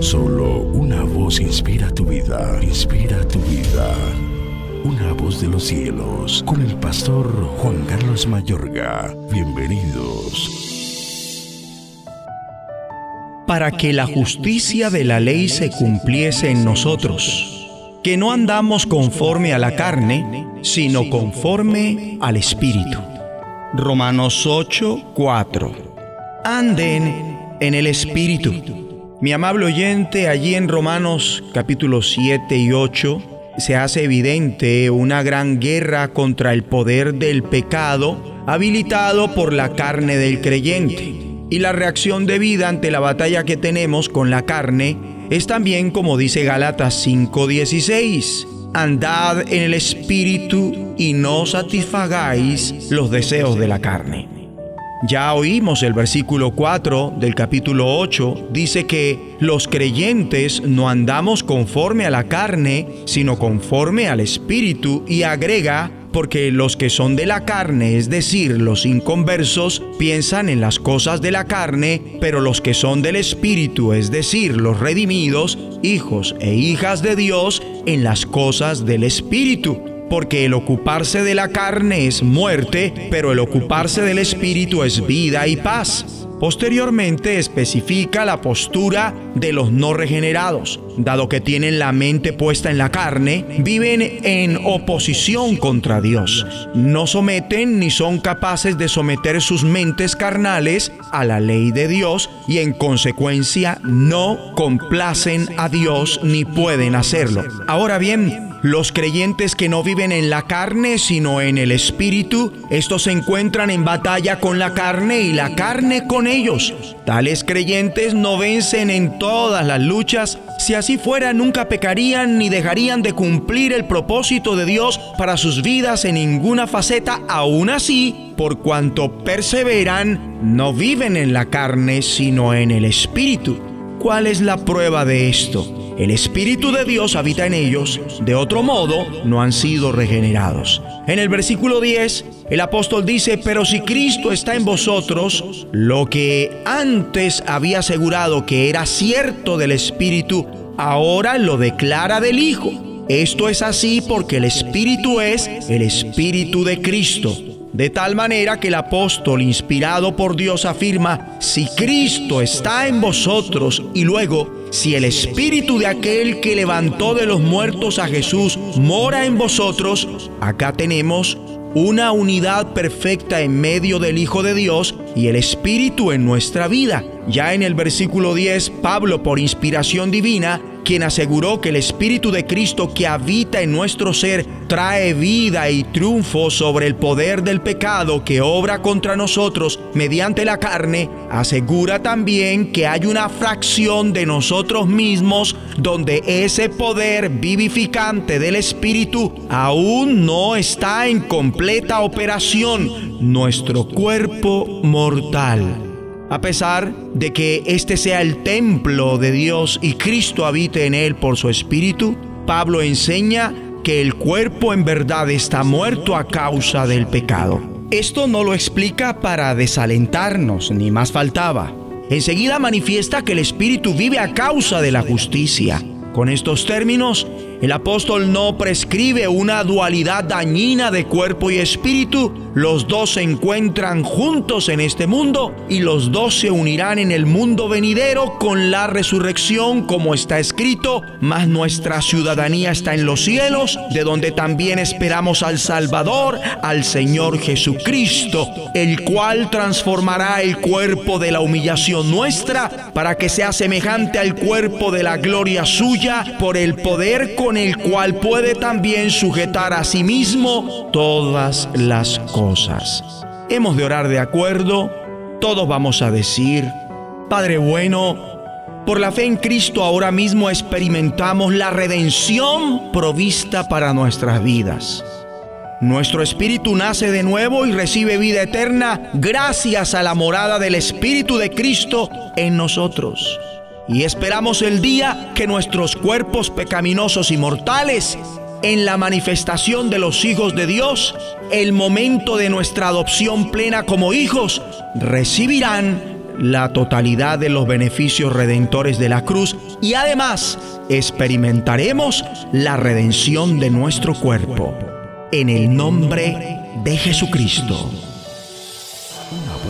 Solo una voz inspira tu vida, inspira tu vida. Una voz de los cielos, con el pastor Juan Carlos Mayorga. Bienvenidos. Para que la justicia de la ley se cumpliese en nosotros, que no andamos conforme a la carne, sino conforme al Espíritu. Romanos 8, 4. Anden en el Espíritu. Mi amable oyente, allí en Romanos capítulo 7 y 8 se hace evidente una gran guerra contra el poder del pecado habilitado por la carne del creyente. Y la reacción de vida ante la batalla que tenemos con la carne es también como dice Gálatas 5:16. Andad en el espíritu y no satisfagáis los deseos de la carne. Ya oímos el versículo 4 del capítulo 8, dice que los creyentes no andamos conforme a la carne, sino conforme al Espíritu y agrega, porque los que son de la carne, es decir, los inconversos, piensan en las cosas de la carne, pero los que son del Espíritu, es decir, los redimidos, hijos e hijas de Dios, en las cosas del Espíritu porque el ocuparse de la carne es muerte, pero el ocuparse del espíritu es vida y paz. Posteriormente especifica la postura de los no regenerados. Dado que tienen la mente puesta en la carne, viven en oposición contra Dios. No someten ni son capaces de someter sus mentes carnales a la ley de Dios y en consecuencia no complacen a Dios ni pueden hacerlo. Ahora bien, los creyentes que no viven en la carne, sino en el Espíritu, estos se encuentran en batalla con la carne y la carne con ellos. Tales creyentes no vencen en todas las luchas. Si así fuera, nunca pecarían ni dejarían de cumplir el propósito de Dios para sus vidas en ninguna faceta. Aún así, por cuanto perseveran, no viven en la carne, sino en el Espíritu. ¿Cuál es la prueba de esto? El Espíritu de Dios habita en ellos, de otro modo no han sido regenerados. En el versículo 10, el apóstol dice, pero si Cristo está en vosotros, lo que antes había asegurado que era cierto del Espíritu, ahora lo declara del Hijo. Esto es así porque el Espíritu es el Espíritu de Cristo. De tal manera que el apóstol inspirado por Dios afirma, si Cristo está en vosotros y luego si el espíritu de aquel que levantó de los muertos a Jesús mora en vosotros, acá tenemos una unidad perfecta en medio del Hijo de Dios y el Espíritu en nuestra vida. Ya en el versículo 10, Pablo, por inspiración divina, quien aseguró que el Espíritu de Cristo que habita en nuestro ser trae vida y triunfo sobre el poder del pecado que obra contra nosotros mediante la carne, asegura también que hay una fracción de nosotros mismos donde ese poder vivificante del Espíritu aún no está en completa operación, nuestro cuerpo mortal. A pesar de que este sea el templo de Dios y Cristo habite en él por su Espíritu, Pablo enseña que el cuerpo en verdad está muerto a causa del pecado. Esto no lo explica para desalentarnos, ni más faltaba. Enseguida manifiesta que el Espíritu vive a causa de la justicia. Con estos términos, el apóstol no prescribe una dualidad dañina de cuerpo y espíritu. Los dos se encuentran juntos en este mundo y los dos se unirán en el mundo venidero con la resurrección como está escrito, mas nuestra ciudadanía está en los cielos, de donde también esperamos al Salvador, al Señor Jesucristo, el cual transformará el cuerpo de la humillación nuestra para que sea semejante al cuerpo de la gloria suya por el poder con con el cual puede también sujetar a sí mismo todas las cosas. Hemos de orar de acuerdo, todos vamos a decir, Padre bueno, por la fe en Cristo ahora mismo experimentamos la redención provista para nuestras vidas. Nuestro espíritu nace de nuevo y recibe vida eterna gracias a la morada del Espíritu de Cristo en nosotros y esperamos el día que nuestros cuerpos pecaminosos y mortales, en la manifestación de los hijos de Dios, el momento de nuestra adopción plena como hijos, recibirán la totalidad de los beneficios redentores de la cruz y además experimentaremos la redención de nuestro cuerpo. En el nombre de Jesucristo.